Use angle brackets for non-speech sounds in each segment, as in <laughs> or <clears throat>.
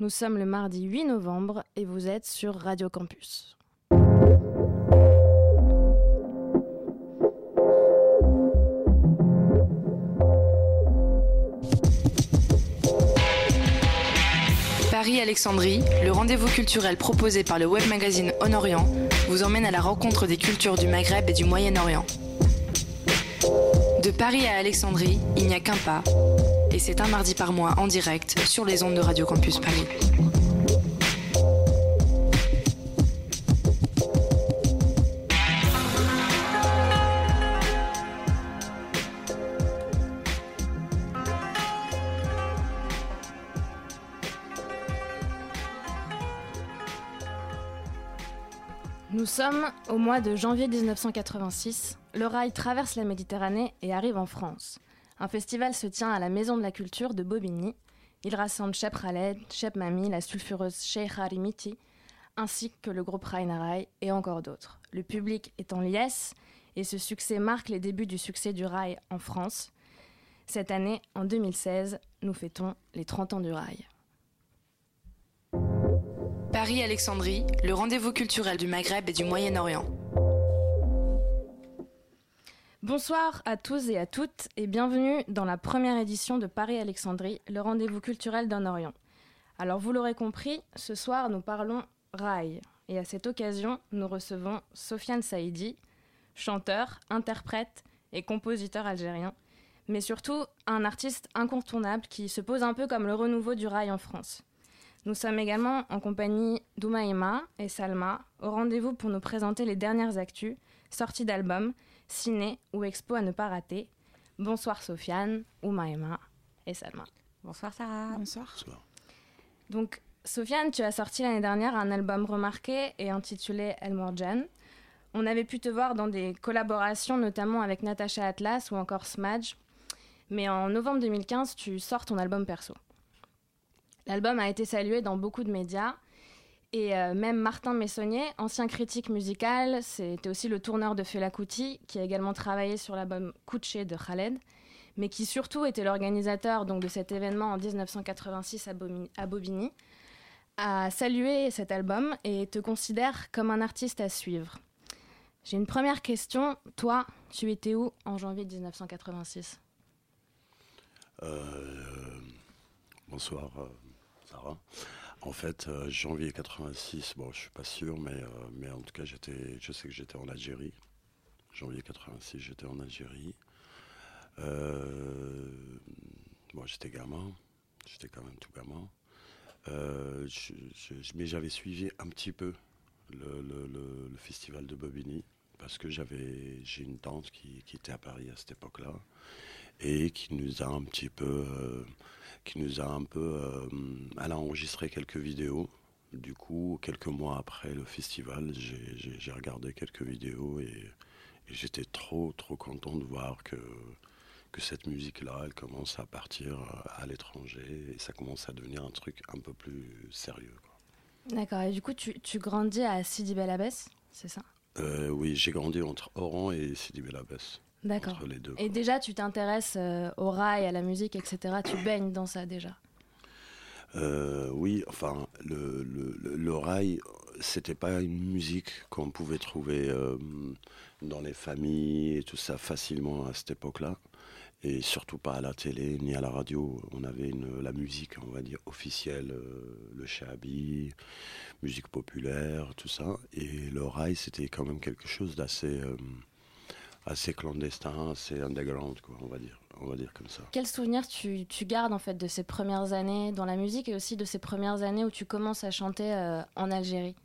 Nous sommes le mardi 8 novembre et vous êtes sur Radio Campus. Paris-Alexandrie, le rendez-vous culturel proposé par le web magazine On Orient, vous emmène à la rencontre des cultures du Maghreb et du Moyen-Orient. De Paris à Alexandrie, il n'y a qu'un pas, et c'est un mardi par mois en direct sur les ondes de Radio Campus Paris. Nous sommes au mois de janvier 1986. Le rail traverse la Méditerranée et arrive en France. Un festival se tient à la Maison de la Culture de Bobigny. Il rassemble Cheb Khaled, Cheb Mami, la sulfureuse Sheikh Harimiti, ainsi que le groupe Rail et encore d'autres. Le public est en liesse et ce succès marque les débuts du succès du rail en France. Cette année, en 2016, nous fêtons les 30 ans du rail. Paris-Alexandrie, le rendez-vous culturel du Maghreb et du Moyen-Orient. Bonsoir à tous et à toutes et bienvenue dans la première édition de Paris-Alexandrie, le rendez-vous culturel d'un Orient. Alors vous l'aurez compris, ce soir nous parlons rail et à cette occasion nous recevons Sofiane Saïdi, chanteur, interprète et compositeur algérien, mais surtout un artiste incontournable qui se pose un peu comme le renouveau du rail en France. Nous sommes également en compagnie d'Oumaïma et Salma au rendez-vous pour nous présenter les dernières actus, sorties d'albums, ciné ou expo à ne pas rater. Bonsoir Sofiane, Oumaïma et Salma. Bonsoir Sarah. Bonsoir. Donc Sofiane, tu as sorti l'année dernière un album remarqué et intitulé El Morjan. On avait pu te voir dans des collaborations notamment avec Natacha Atlas ou encore Smadge. Mais en novembre 2015, tu sors ton album perso. L'album a été salué dans beaucoup de médias. Et euh, même Martin Messonnier, ancien critique musical, c'était aussi le tourneur de Fela Kuti, qui a également travaillé sur l'album Couché de Khaled, mais qui surtout était l'organisateur donc de cet événement en 1986 à, Bomi- à Bobigny, a salué cet album et te considère comme un artiste à suivre. J'ai une première question. Toi, tu étais où en janvier 1986 Euh, bonsoir, euh, Sarah. En fait, euh, janvier 86, bon, je suis pas sûr, mais, euh, mais en tout cas, j'étais, je sais que j'étais en Algérie. Janvier 86, j'étais en Algérie. Euh, bon, j'étais gamin, j'étais quand même tout gamin. Mais j'avais suivi un petit peu le, festival de Bobigny parce que j'avais, j'ai une tante qui, qui était à Paris à cette époque-là et qui nous a un petit peu, qui nous a un peu, euh, elle a enregistré quelques vidéos. Du coup, quelques mois après le festival, j'ai- regardé quelques vidéos et, et j'étais trop, trop content de voir que, que cette musique-là, elle commence à partir euh, à l'étranger et ça commence à devenir un truc un peu plus sérieux. D'accord, et du coup, tu, tu grandis à Sidi Bel Abbès, c'est ça? Euh, oui, j'ai grandi entre Oran et Sidi Bel D'accord. entre les deux. Et déjà, tu t'intéresses euh, au rail, à la musique, etc. Tu baignes dans ça déjà. Euh, oui, enfin, le, le, le- rail, c'était pas une musique qu'on pouvait trouver euh, dans les familles et tout ça facilement à cette époque-là. Et surtout pas à la télé ni à la radio. On avait une, la musique, on va dire, officielle, euh, le shabi, musique populaire, tout ça. Et le rail, c'était quand même quelque chose d'assez assez clandestin, assez underground, quoi, on va dire. On va dire comme ça. Quel souvenir tu, tu gardes en fait de ces premières années dans la musique et aussi de ces premières années où tu commences à chanter euh, en Algérie?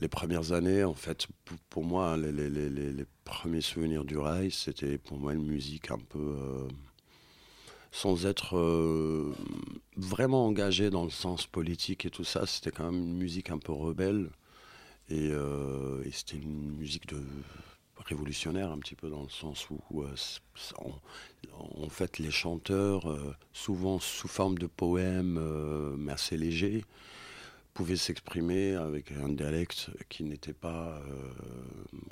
Les premières années, en fait, pour, moi, les, les- les- les- les premiers souvenirs du rail, c'était pour moi une musique un peu. euh, sans être euh, vraiment engagée dans le sens politique et tout ça, c'était quand même une musique un peu rebelle. Et, euh, et c'était une musique de révolutionnaire un petit peu dans le sens où, euh, c- en, fait les chanteurs, euh, souvent sous forme de poèmes euh, mais assez légers, pouvaient s'exprimer avec un dialecte qui n'était pas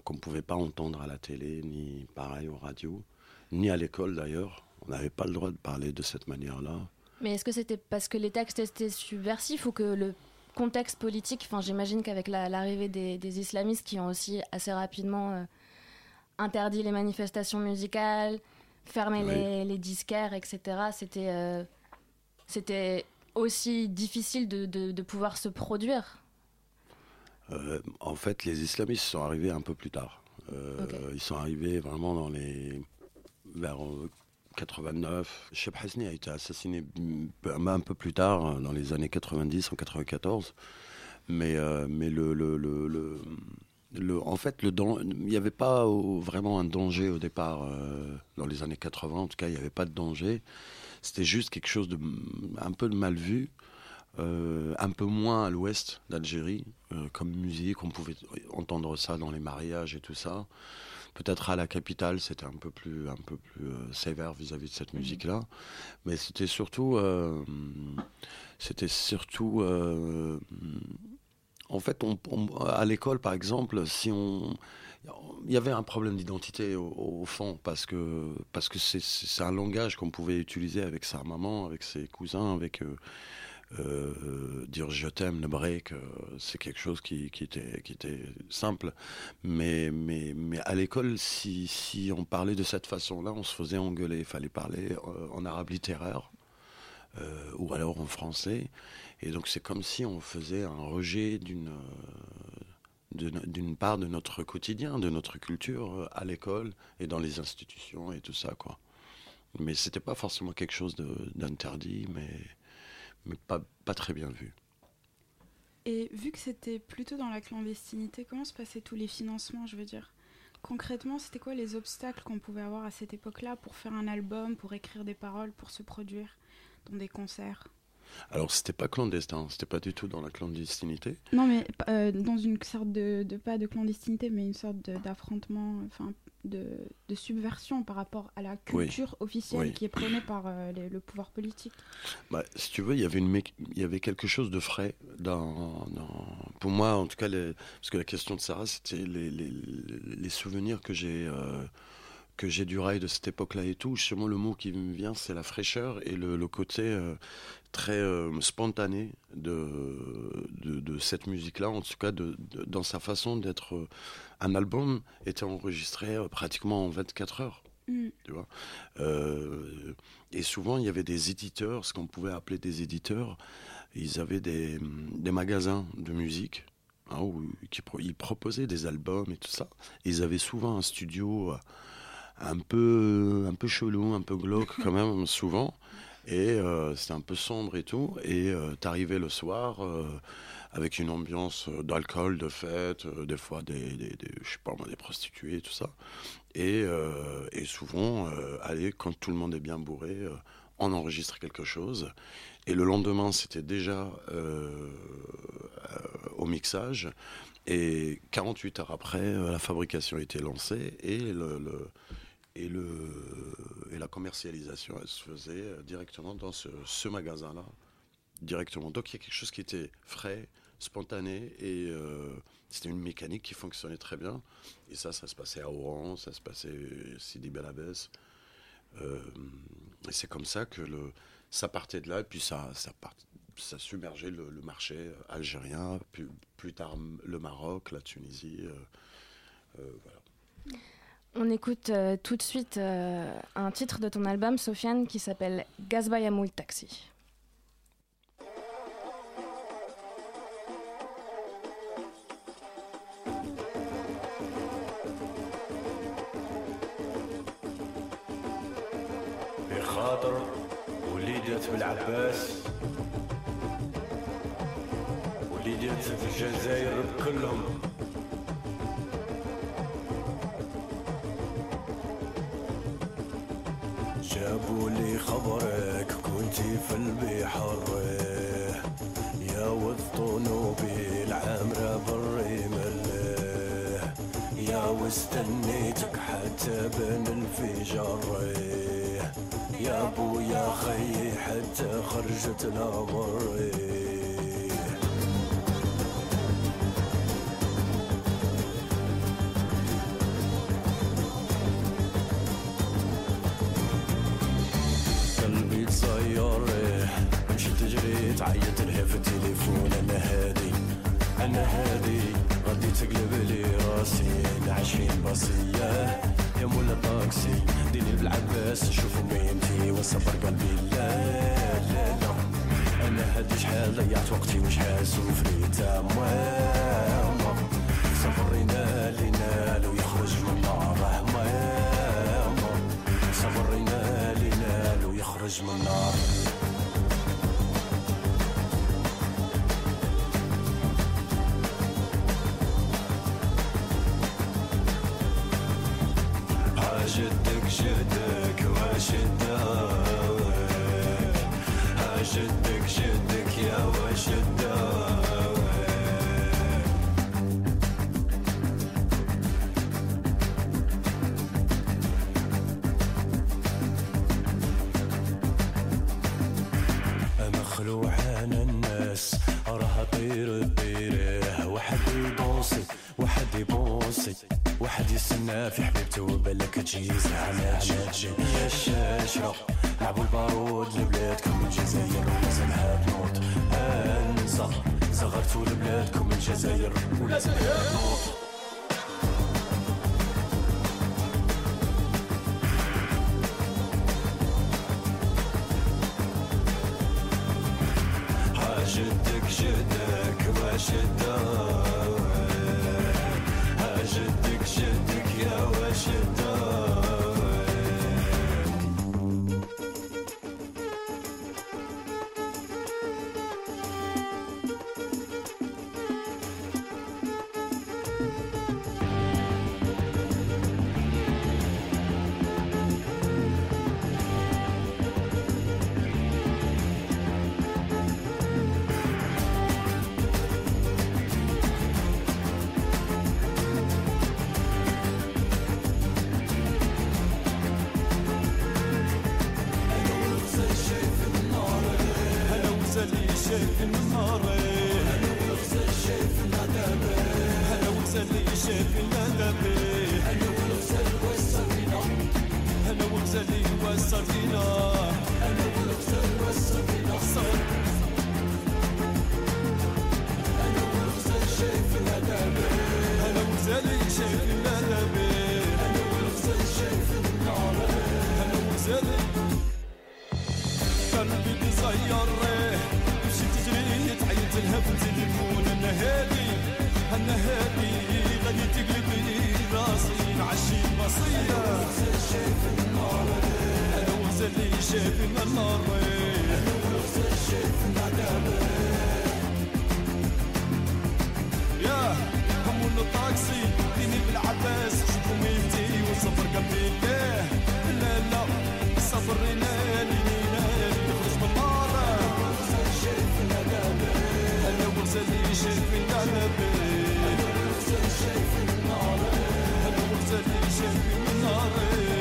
qu'on ne pouvait pas entendre à la télé ni pareil aux radios ni à l'école d'ailleurs. On n'avait pas le droit de parler de cette manière là Mais est-ce que c'était parce que les textes étaient subversifs ou que le contexte politique, enfin j'imagine qu'avec l'arrivée des, islamistes qui ont aussi assez rapidement interdit les manifestations musicales, fermé les, disquaires, etc., c'était euh, c'était aussi difficile de, de, pouvoir se produire euh, En fait, les islamistes sont arrivés un peu plus tard. Ils sont arrivés vraiment dans les vers 89. Cheb Hasni a été assassiné un peu plus tard, dans les années 90, en 94. Mais, euh, mais le, le, le, le, en fait, le il n'y avait pas vraiment un danger au départ. Euh, dans les années 80, en tout cas, il n'y avait pas de danger. C'était juste quelque chose de un peu de mal vu. Euh, un peu moins à l'ouest d'Algérie, comme musique, on pouvait entendre ça dans les mariages et tout ça. Peut-être à la capitale, c'était un peu plus, un peu plus euh, sévère vis-à-vis de cette mhm. musique-là. Mais c'était surtout. Euh, c'était surtout. Euh, en fait, on, à l'école, par exemple, si on. Il y avait un problème d'identité au, fond, parce que parce que c'est un langage qu'on pouvait utiliser avec sa maman, avec ses cousins, avec euh, dire je t'aime, le break, euh, c'est quelque chose qui, était, qui était simple. Mais, mais, mais à l'école, si, si on parlait de cette façon-là, on se faisait engueuler. Il fallait parler euh, en arabe littéraire ou alors en français. Et donc c'est comme si on faisait un rejet d'une d'une part de notre quotidien, de notre culture à l'école et dans les institutions et tout ça quoi. Mais c'était pas forcément quelque chose d'interdit, mais mais pas, pas très bien vu. Et vu que c'était plutôt dans la clandestinité, comment se passaient tous les financements, je veux dire? Concrètement, c'était quoi les obstacles qu'on pouvait avoir à cette époque-là pour faire un album, pour écrire des paroles, pour se produire? Dans des concerts alors, c'était pas clandestin, c'était pas du tout dans la clandestinité. Non, mais euh, dans une sorte de, de, pas de clandestinité, mais une sorte d'affrontement, enfin, de, de, subversion par rapport à la culture officielle qui est prônée par euh, le pouvoir politique. Bah, si tu veux, il y avait une, il y avait quelque chose de frais dans, pour moi, en tout cas, parce que la question de Sarah, c'était les, les, les, souvenirs que j'ai. Euh, que j'ai du rail de cette époque-là et tout, justement le mot qui me vient, c'est la fraîcheur et le, le côté très euh, spontané de, de, cette musique-là, en tout cas de, dans sa façon d'être. Euh, un album était enregistré euh, pratiquement en 24 heures. Mm. Tu vois et souvent, il y avait des éditeurs, ce qu'on pouvait appeler des éditeurs. Ils avaient des, des magasins de musique hein, où ils proposaient des albums et tout ça. ils avaient souvent un studio un peu, un peu chelou, un peu glauque quand même, <laughs> souvent. Et euh, c'était un peu sombre et tout. Et euh, t'arrivais le soir euh, avec une ambiance d'alcool, de fête, des fois des, des, je sais pas des prostituées, tout ça. Et, et souvent, allez, quand tout le monde est bien bourré, on enregistre quelque chose. Et le lendemain, c'était déjà au mixage. Et 48 heures après, la fabrication était lancée et et, le, et la commercialisation, elle se faisait euh, directement dans ce, magasin-là. Directement. Donc il y a quelque chose qui était frais, spontané, et euh, c'était une mécanique qui fonctionnait très bien. Et ça, ça se passait à Oran, ça se passait à Sidi Belabès. Euh, et c'est comme ça que le, ça partait de là, et puis ça, ça, ça submergeait le, marché algérien, plus tard le Maroc, la Tunisie. voilà. On écoute euh, tout de suite euh, un titre de ton album, Sofiane, qui s'appelle Gazbayamoul Taxi. جابوا قولي خبرك كنتي في البحر. يا ود طنوبي العامرة بالرمل يا واستنيتك حتى بين الفجر. يا بويا خيي حتى خرجت نظري تجي زعما تجي يا الشاشرة لعبوا البارود لبلادكم الجزائر ولازمها بنوط انسى صغرتوا لبلادكم الجزائر ولازمها بنوط شفنا النارين شفنا جبل يا همون الطاكسي ديني بالعباس شوفوا ميتي والسفر قلبي ليه لا لا السفر ينالي ينالي نخرج من النار شفنا جبل أنا وغزالي شفنا جبل أنا وغزالي شفنا نارين أنا وغزالي شفنا نارين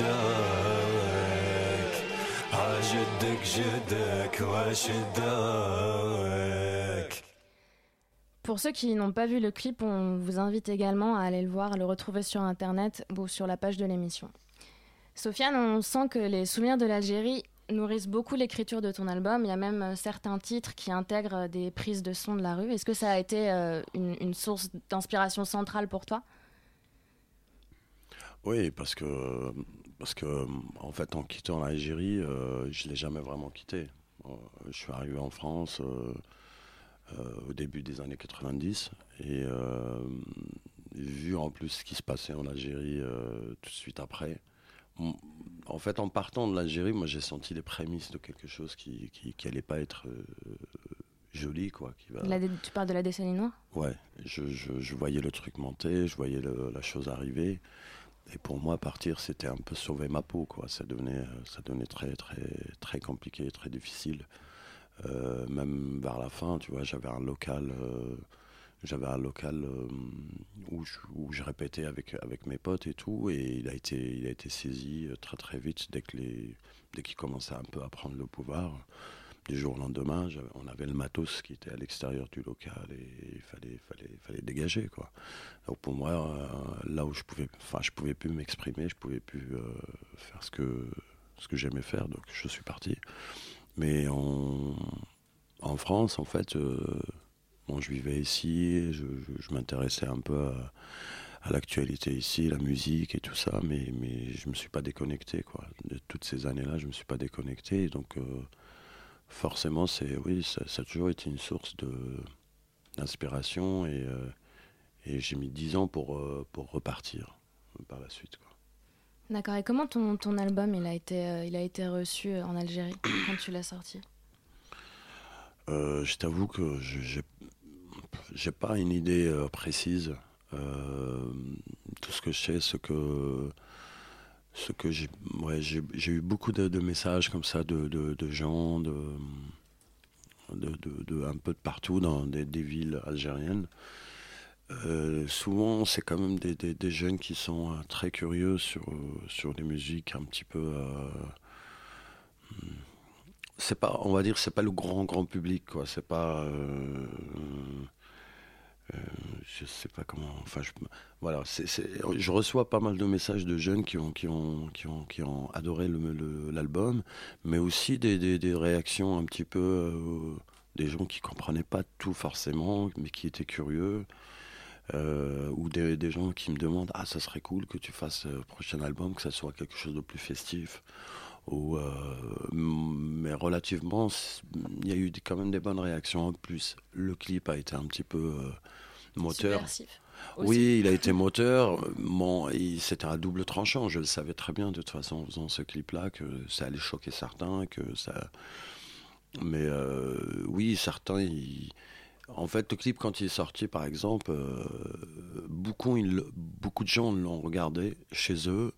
وعاشقك عاشقك شدك وعاشقك Pour ceux qui n'ont pas vu le clip, on vous invite également à aller le voir, à le retrouver sur internet ou sur la page de l'émission. Sofiane, on sent que les souvenirs de l'Algérie nourrissent beaucoup l'écriture de ton album. Il y a même euh, certains titres qui intègrent euh, des prises de son de la rue. Est-ce que ça a été euh, une, une source d'inspiration centrale pour toi Oui, parce que, parce que, en fait, en quittant l'Algérie, euh, je ne l'ai jamais vraiment quitté. Euh, je suis arrivé en France euh, euh, au début des années 90 et euh, vu en plus ce qui se passait en Algérie euh, tout de suite après, en fait, en partant de l'Algérie, moi j'ai senti les prémices de quelque chose qui qui, qui allait pas être euh, joli, quoi. Qui va... La dé- Tu parles de la décennie noire? Ouais, je, je- je voyais le truc monter, je voyais le- la chose arriver. Et pour moi, partir, c'était un peu sauver ma peau, quoi. Ça devenait, ça devenait très, très, très compliqué, très difficile. Euh, même vers la fin, tu vois, j'avais un local, euh, j'avais un local euh, où, je, où, je, répétais avec, avec mes potes et tout, et il a été, il a été saisi très très vite dès que les, dès qu'il commençait un peu à prendre le pouvoir. Du jour au lendemain, on avait le matos qui était à l'extérieur du local et il fallait, fallait, fallait dégager quoi. Donc pour moi, là où je pouvais, enfin je pouvais plus m'exprimer, je pouvais plus faire ce que ce que j'aimais faire, donc je suis parti. Mais en, en France, en fait, euh, bon, je vivais ici, je, m'intéressais un peu à, l'actualité ici, la musique et tout ça, mais, mais je ne me suis pas déconnecté. Quoi. De toutes ces années-là, je ne me suis pas déconnecté. Donc, euh, forcément, c'est, oui, ça, ça, a toujours été une source de, d'inspiration et, euh, et j'ai mis dix ans pour, euh, pour repartir par la suite. D'accord. Et comment ton, ton album il a, été, euh, il a été reçu en Algérie <clears throat> quand tu l'as sorti? Je t'avoue que je n'ai pas une idée précise. tout ce que je sais, c'est que, ce que j'ai, ouais, j'ai, eu beaucoup de, messages comme ça de, de, gens de, de, un peu de partout dans des, des villes algériennes. Euh, souvent, c'est quand même des, des, jeunes qui sont euh, très curieux sur, euh, sur des musiques un petit peu. Euh, c'est pas, on va dire, c'est pas le grand grand public, quoi. C'est pas. Je sais pas comment. Enfin, je, voilà. Je reçois pas mal de messages de jeunes qui ont qui ont qui ont qui ont adoré l'album, mais aussi des, des, réactions un petit peu. des gens qui comprenaient pas tout forcément, mais qui étaient curieux. Euh, ou des, des, gens qui me demandent ah ça serait cool que tu fasses le prochain album que ça soit quelque chose de plus festif euh, mais relativement il y a eu quand même des bonnes réactions. En plus le clip a été un petit peu euh, moteur. Oui il a été moteur. Bon, c'était un double tranchant. Je le savais très bien de toute façon en faisant ce clip là que ça allait choquer certains que ça mais euh, oui certains ils en fait, le clip, quand il est sorti, par exemple, euh, beaucoup de gens l'ont regardé chez eux.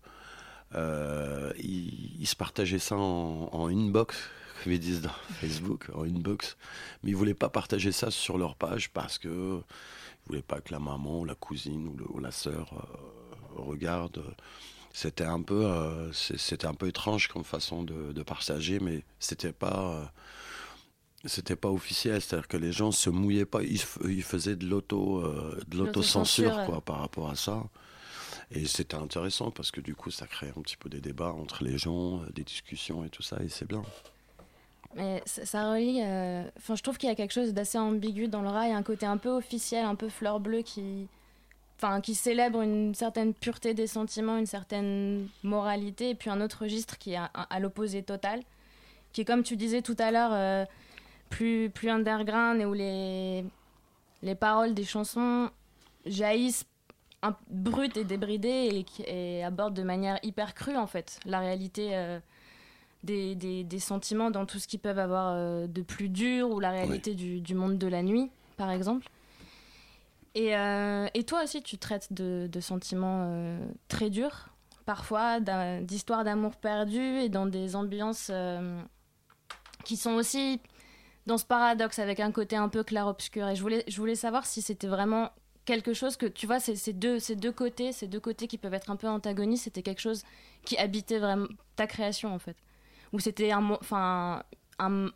Euh, ils, ils, se partageaient ça en, en inbox, comme ils disent dans Facebook, en inbox. Mais ils ne voulaient pas partager ça sur leur page parce que ils ne voulaient pas que la maman, ou la cousine ou, le, ou la sœur euh, regarde. C'était un peu, euh, c'était un peu étrange comme façon de, de partager, mais c'était pas c'était pas officiel, c'est-à-dire que les gens se mouillaient pas, ils, ils faisaient de l'auto, euh, de l'autocensure quoi, par rapport à ça. Et c'était intéressant parce que du coup, ça crée un petit peu des débats entre les gens, euh, des discussions et tout ça, et c'est bien. Mais ça, relie. Enfin, euh, je trouve qu'il y a quelque chose d'assez ambigu dans le rail, un côté un peu officiel, un peu fleur bleue qui, enfin, qui célèbre une certaine pureté des sentiments, une certaine moralité, et puis un autre registre qui est à, à l'opposé total, qui est comme tu disais tout à l'heure. Euh, plus, plus underground et où les, les paroles des chansons jaillissent un, brutes et débridées et, et, abordent de manière hyper crue en fait la réalité euh, des, des, des, sentiments dans tout ce qu'ils peuvent avoir euh, de plus dur ou la réalité oui. du, du, monde de la nuit par exemple. Et, euh, et toi aussi tu traites de, de sentiments très durs parfois d'histoires d'amour perdu et dans des ambiances qui sont aussi dans ce paradoxe avec un côté un peu clair-obscur. Et je voulais, je voulais savoir si c'était vraiment quelque chose que, tu vois, ces, deux, ces deux côtés, ces deux côtés qui peuvent être un peu antagonistes, c'était quelque chose qui habitait vraiment ta création, en fait. Ou c'était un, enfin, un,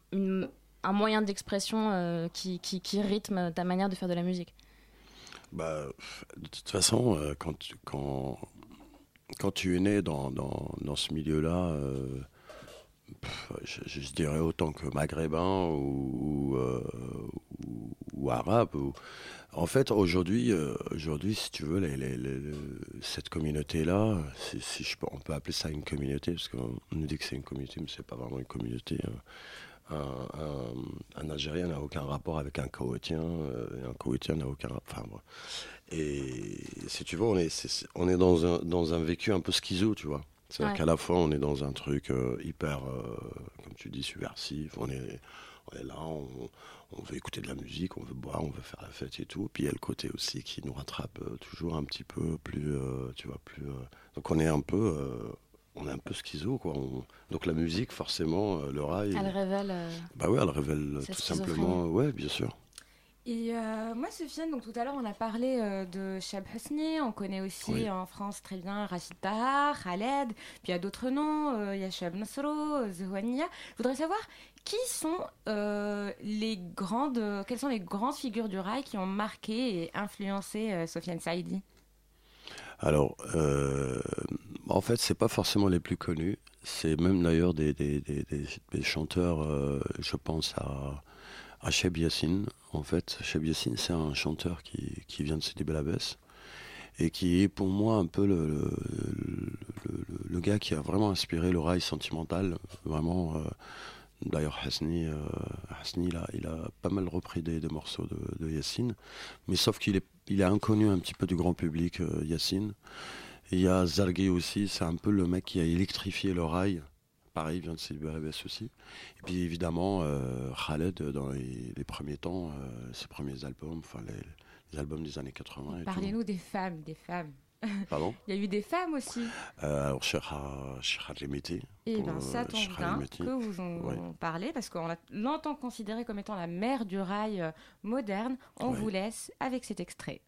un moyen d'expression euh, qui, qui, rythme ta manière de faire de la musique? Bah, De toute façon, euh, quand, tu, quand, quand tu es né dans, dans, dans ce milieu-là, euh, je, dirais autant que maghrébin ou, ou, arabe. En fait, aujourd'hui, euh, aujourd'hui, si tu veux, les, les, les, cette communauté-là, si, si je peux, on peut appeler ça une communauté, parce qu'on nous dit que c'est une communauté, mais c'est pas vraiment une communauté. Hein. Un, un, un, Algérien n'a aucun rapport avec un Koweïtien, euh, un Koweïtien n'a aucun enfin, bon. Et si tu veux, on est, est, on est dans, un, dans un vécu un peu schizo, tu vois. C'est-à-dire Ouais. qu'à la fois, on est dans un truc euh, hyper, euh, comme tu dis, subversif. On est, on est là, on, on veut écouter de la musique, on veut boire, on veut faire la fête et tout. Puis il y a le côté aussi qui nous rattrape euh, toujours un petit peu plus, euh, tu vois, plus. euh, donc on est un peu, euh, on est un peu schizo, quoi. On- donc la musique, forcément, euh, le rail. Elle révèle. euh, Bah ouais, elle révèle Cette tout simplement. Ouais, bien sûr. Et euh, moi, Sofiane, donc tout à l'heure, on a parlé euh, de Chab Hosni. On connaît aussi Oui. en France très bien Rachid Tahar, Khaled. Puis il y a d'autres noms. euh, Il y a Chab Nasro, Zouania. Je voudrais savoir qui sont euh, les grandes, quelles sont les grandes figures du rail qui ont marqué et influencé euh, Sofiane Saïdi? Alors, euh, en fait, c'est pas forcément les plus connus. C'est même d'ailleurs des, chanteurs, je pense à, à Cheb Yassine. En fait, Cheb Yassine, c'est un chanteur qui, qui vient de Sidi Bel Abbès et qui est pour moi un peu le, le, gars qui a vraiment inspiré le rail sentimental. Vraiment, d'ailleurs, Hasni, euh, Hasni, il, a, pas mal repris des, morceaux de, de Yassine, mais sauf qu'il est, il est inconnu un petit peu du grand public, euh, Yassine. Et Il y a Zarghi aussi, c'est un peu le mec qui a électrifié le rail. Pareil, il vient de Abbès aussi. Et puis évidemment, euh, Khaled, dans les, premiers temps, euh, ses premiers albums, enfin les, albums des années 80 et tout. Parlez-nous des femmes, des femmes. <laughs> Pardon? Il y a eu des femmes aussi. Euh, Alors, Rimiti. Et bien, ça tombe bien que vous en Ouais. parlez, parce qu'on l'a longtemps considérée comme étant la mère du rail euh, moderne. On vous laisse avec cet extrait.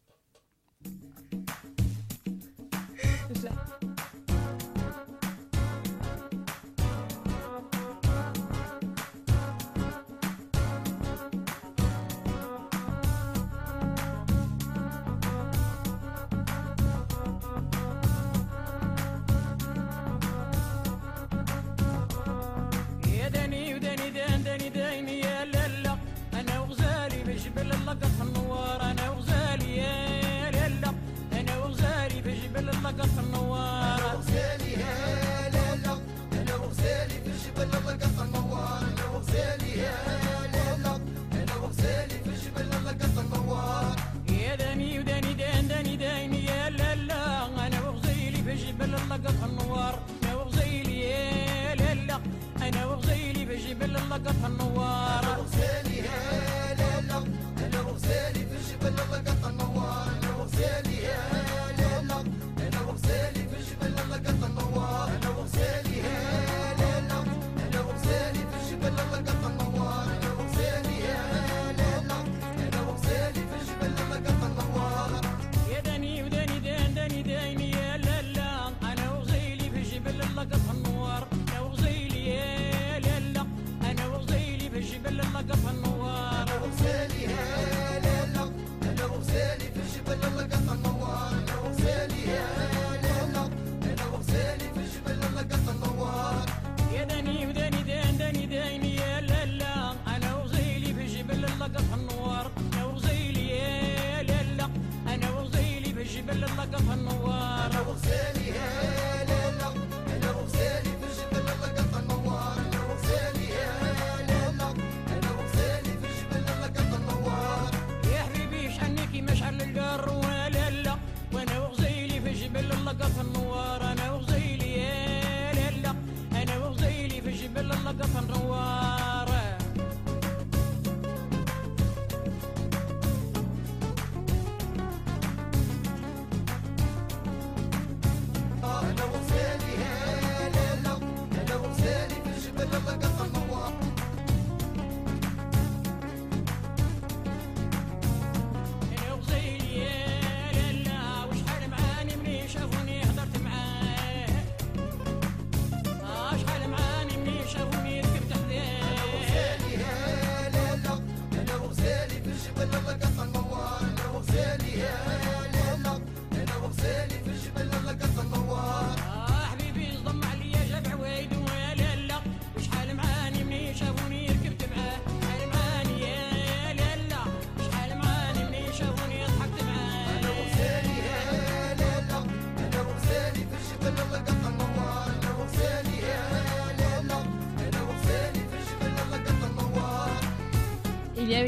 laga tanwaara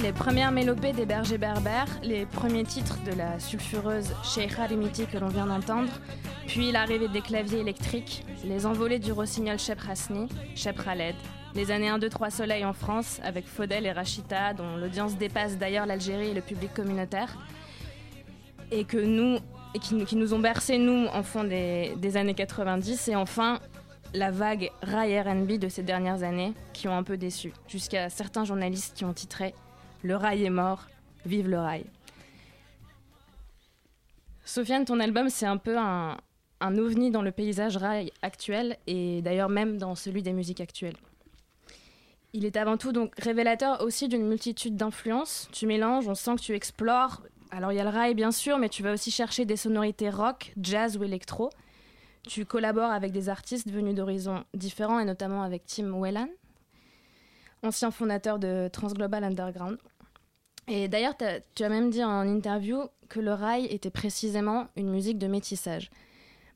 les premières mélopées des bergers berbères, les premiers titres de la sulfureuse Sheikha Rimiti que l'on vient d'entendre, Puis l'arrivée des claviers électriques, les envolées du rossignol Shep Khaled, les années 1, 2, 3 soleil en France avec Faudel et Rachita, dont l'audience dépasse d'ailleurs l'Algérie et le public communautaire, et qui, nous- ont bercé nous enfants des, des années 90, et enfin la vague rail R&B de ces dernières années qui ont un peu déçu, jusqu'à certains journalistes qui ont titré Le rail est mort, vive le rail. Sofiane, ton album, c'est un peu un, ovni dans le paysage rail actuel et d'ailleurs même dans celui des musiques actuelles. Il est avant tout donc révélateur aussi d'une multitude d'influences. Tu mélanges, on sent que tu explores. Alors il y a le rail bien sûr, mais tu vas aussi chercher des sonorités rock, jazz ou électro. Tu collabores avec des artistes venus d'horizons différents et notamment avec Tim Whelan, ancien fondateur de Transglobal Underground. Et d'ailleurs, tu as même dit en interview que le rail était précisément une musique de métissage.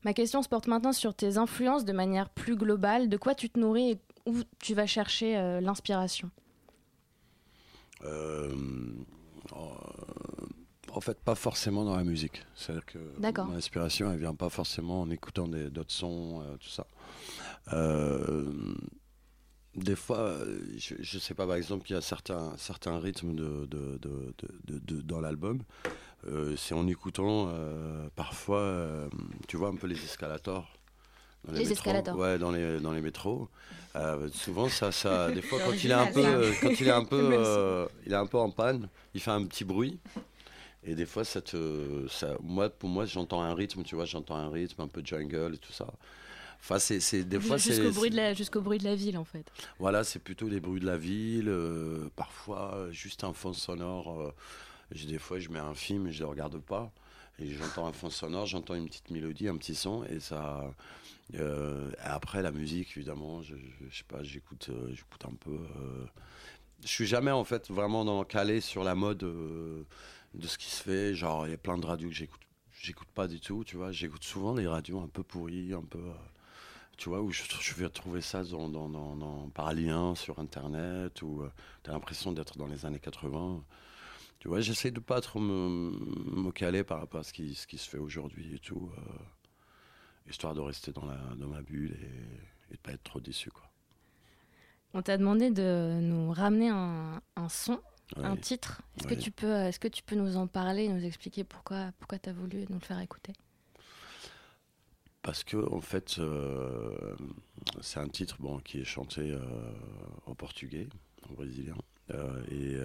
Ma question se porte maintenant sur tes influences de manière plus globale. De quoi tu te nourris et où tu vas chercher euh, l'inspiration? Euh, en- fait, pas forcément dans la musique. C'est-à-dire que D'accord. mon inspiration, elle vient pas forcément en écoutant d'autres sons, euh, tout ça. Des fois, euh, je, je sais pas, par exemple, il y a certains, certains rythmes de, de- de- de- de- de- dans l'album. Euh, c'est en écoutant, euh, parfois, euh, tu vois, un peu les escalators. dans Les métros. escalators. Ouais, dans les, dans les métros. Euh, souvent, ça, ça, <laughs> des fois, quand il est un peu, quand il est un <laughs> peu, euh, il est un peu en panne, il fait un petit bruit. Et des fois, ça te, ça, moi, pour moi, j'entends un rythme, tu vois, j'entends un rythme un peu jungle et tout ça. Enfin, c'est, c'est des fois, c'est, Jusqu'au bruit, de la- jusqu'au bruit de la ville en fait. voilà, c'est plutôt les bruits de la ville, euh, parfois euh, juste un fond sonore. euh, j'ai- des fois, je mets un film et je ne le regarde pas. Et j'entends un fond sonore, j'entends une petite mélodie, un petit son, et ça. euh, après, la musique, évidemment, je, je, je sais pas, j'écoute, j'écoute un peu. je suis jamais en fait vraiment dans, calé sur la mode de ce qui se fait. Genre, il y a plein de radios que j'écoute, j'écoute pas du tout, tu vois. J'écoute souvent les radios un peu pourries, un peu. Euh, tu vois, où je, je vais trouver ça dans, dans, dans, dans- par lien sur Internet, où tu as l'impression d'être dans les années 80. Tu vois, j'essaie de pas trop me, me caler par rapport à ce qui, ce qui se fait aujourd'hui et tout, euh, histoire de rester dans, la, dans ma bulle et, et de pas être trop déçu, quoi. On t'a demandé de nous ramener un, un son, un titre. Est-ce Ouais. que tu peux, est-ce que tu peux nous en parler, nous expliquer pourquoi, pourquoi tu as voulu nous le faire écouter? Parce que, en fait, euh, c'est un titre bon, qui est chanté euh, en portugais, en brésilien. Euh, et,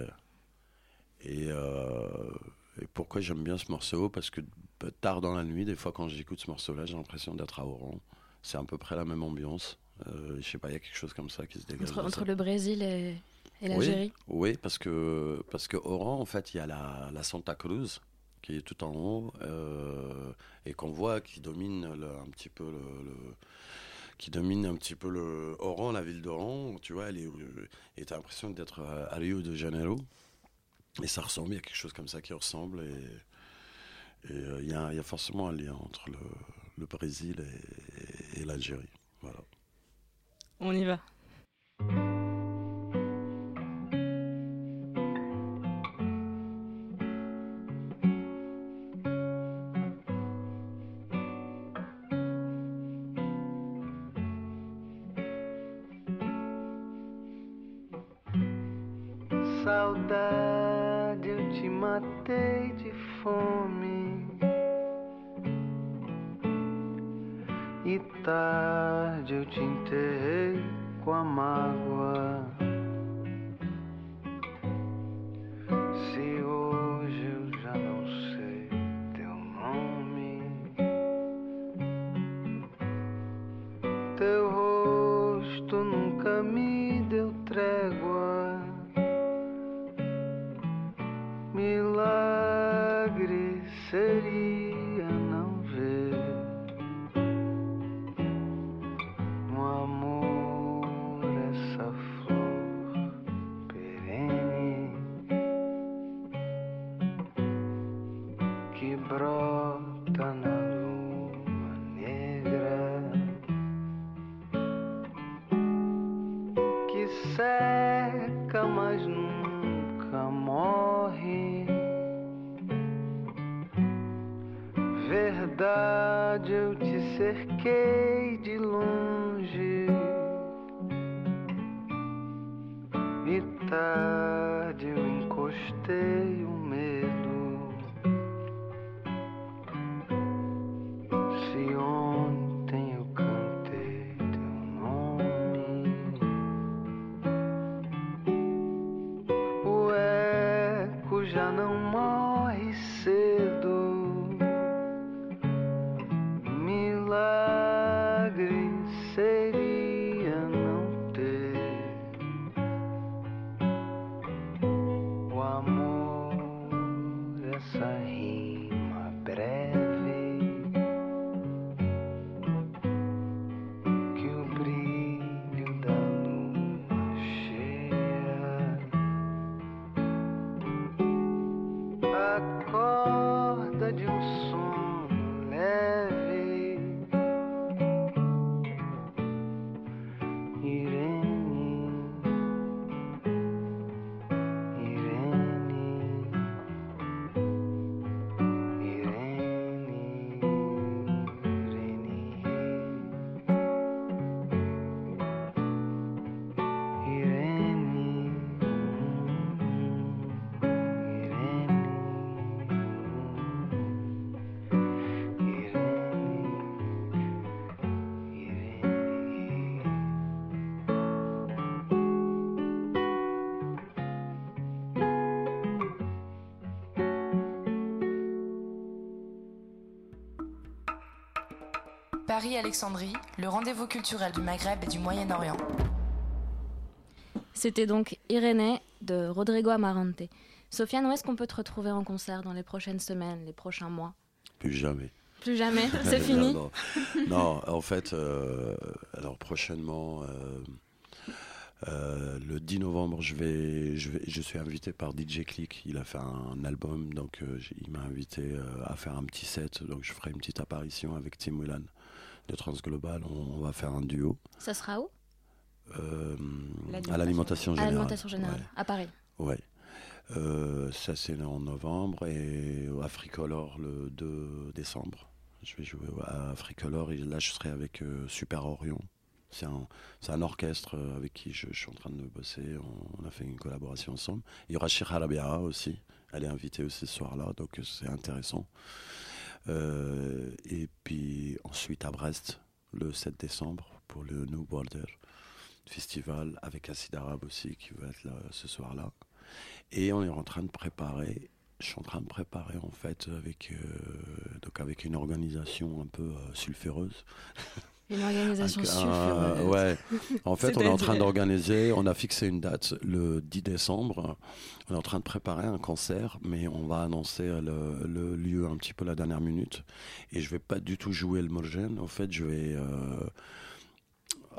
euh, et, et pourquoi j'aime bien ce morceau? Parce que bah, tard dans la nuit, des fois, quand j'écoute ce morceau-là, j'ai l'impression d'être à Oran. C'est à peu près la même ambiance. Je sais pas, il y a quelque chose comme ça qui se dégage. entre, le Brésil et, et l'Algérie? Oui, parce que, parce que Oran, en fait, il y a la, la Santa Cruz qui est tout en haut euh, et qu'on voit qui domine un petit peu le, qui domine un petit peu le Oran, la ville d'Oran. Tu vois, elle est, euh, et t'as l'impression d'être à, Rio de Janeiro. Et ça ressemble, il y a quelque chose comme ça qui ressemble et euh, il y, a, il y a forcément un lien entre le, le Brésil et, et l'Algérie. Voilà. On y va. Teu rosto nunca me deu trégua. Paris-Alexandrie, le rendez-vous culturel du Maghreb et du Moyen-Orient. C'était donc Irénée de Rodrigo Amarante. Sofiane, où est-ce qu'on peut te retrouver en concert dans les prochaines semaines, les prochains mois? Plus jamais. Plus jamais, <laughs> c'est fini. Non, Non, en fait, euh, alors prochainement, euh, euh, le 10 novembre, je, vais, je, vais, je suis invité par DJ Click. Il a fait un album, donc euh, il m'a invité euh, à faire un petit set. Donc je ferai une petite apparition avec Tim Whelan de Transglobal. On, on va faire un duo Ça sera où? Euh, L'alimentation. à l'alimentation À générale. l'alimentation générale, à Paris. Ouais. Euh, ça, c'est en novembre et à Fricolor le 2 décembre. Je vais jouer à Fricolor et là, je serai avec euh, Super Orion. C'est un, orchestre euh, avec qui je, je suis en train de bosser. On, on a fait une collaboration ensemble. Il y aura Shira aussi. Elle est invitée aussi ce soir-là, donc c'est intéressant. Euh, et puis ensuite à Brest, le 7 décembre, pour le New Border Festival avec Acid Arabe aussi, qui va être là ce soir-là. Et on est en train de préparer, je suis en train de préparer en fait avec, euh, donc avec une organisation un peu euh, sulfureuse. <laughs> Une organisation sulfureuse. ouais. En fait, on est en train d'organiser, on a fixé une date le 10 décembre. On est en train de préparer un concert, mais on va annoncer le, le lieu un petit peu la dernière minute. Et je vais pas du tout jouer le Morgen. En fait, je vais. euh,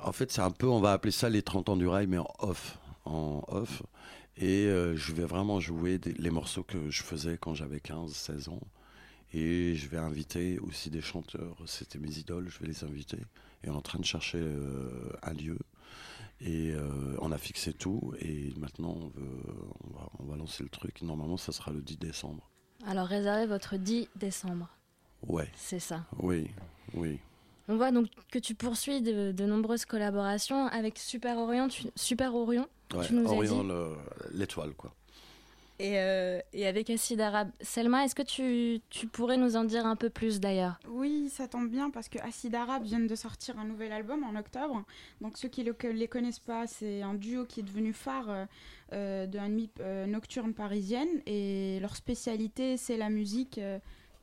En fait, c'est un peu, on va appeler ça les 30 ans du rail, mais en off. En off. Et euh, je vais vraiment jouer des- les morceaux que je faisais quand j'avais 15-16 ans. Et je vais inviter aussi des chanteurs. C'était mes idoles, je vais les inviter. Et on est en train de chercher euh, un lieu. Et euh, on a fixé tout. Et maintenant, on, veut, on, va, on va lancer le truc. Normalement, ça sera le 10 décembre. Alors réservez votre 10 décembre, Ouais, c'est ça. oui, oui. On voit donc que tu poursuis de, de nombreuses collaborations avec Super Orion. tu- Super Orion Ouais, Tu nous as Orion, l'étoile, quoi. Et, euh, et avec Acide Arabe. Selma, est-ce que tu, tu pourrais nous en dire un peu plus d'ailleurs? Oui, ça tombe bien parce que Acid Arabe viennent de sortir un nouvel album en octobre. Donc ceux qui ne les connaissent pas, c'est un duo qui est devenu phare euh, euh, de la nuit nocturne parisienne et leur spécialité c'est la musique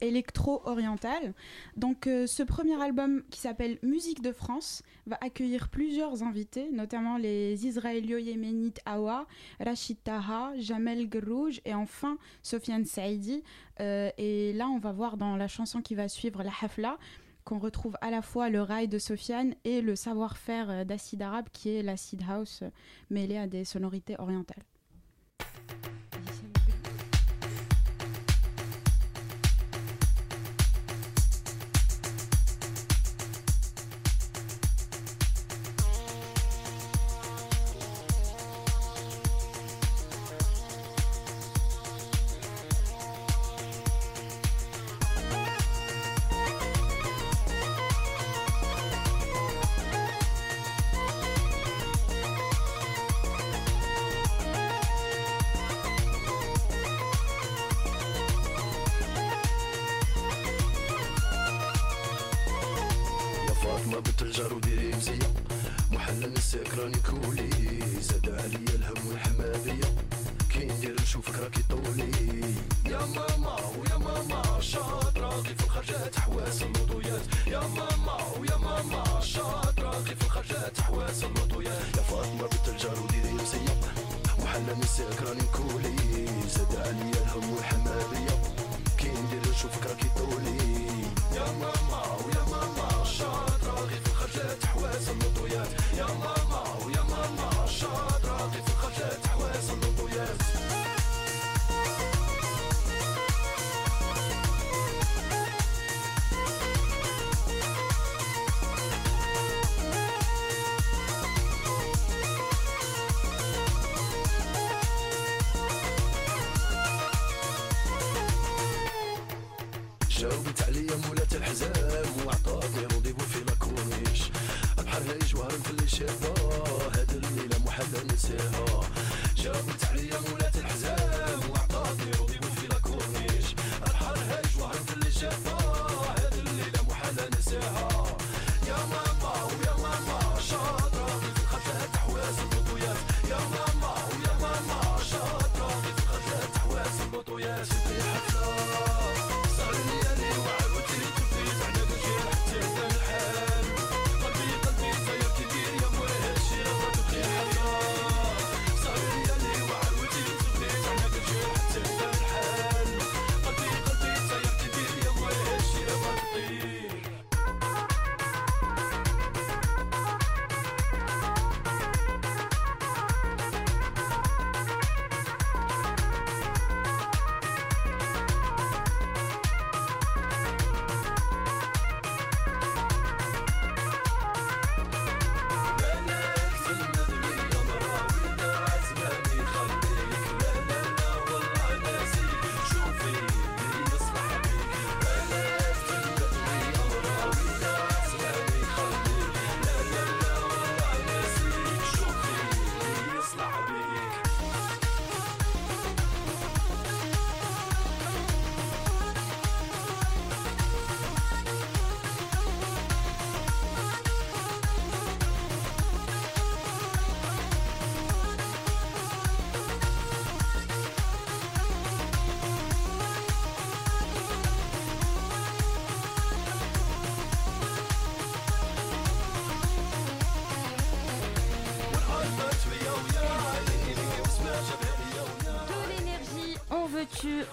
électro-orientale. Donc euh, ce premier album qui s'appelle Musique de France va accueillir plusieurs invités, notamment les israélo-yéménites Awa, Rachid Taha, Jamel Grouj et enfin Sofiane Saidi. Euh, et là, on va voir dans la chanson qui va suivre, La Hafla, qu'on retrouve à la fois le rail de Sofiane et le savoir-faire euh, d'Acid Arabe, qui est l'acid house mêlé à des sonorités orientales.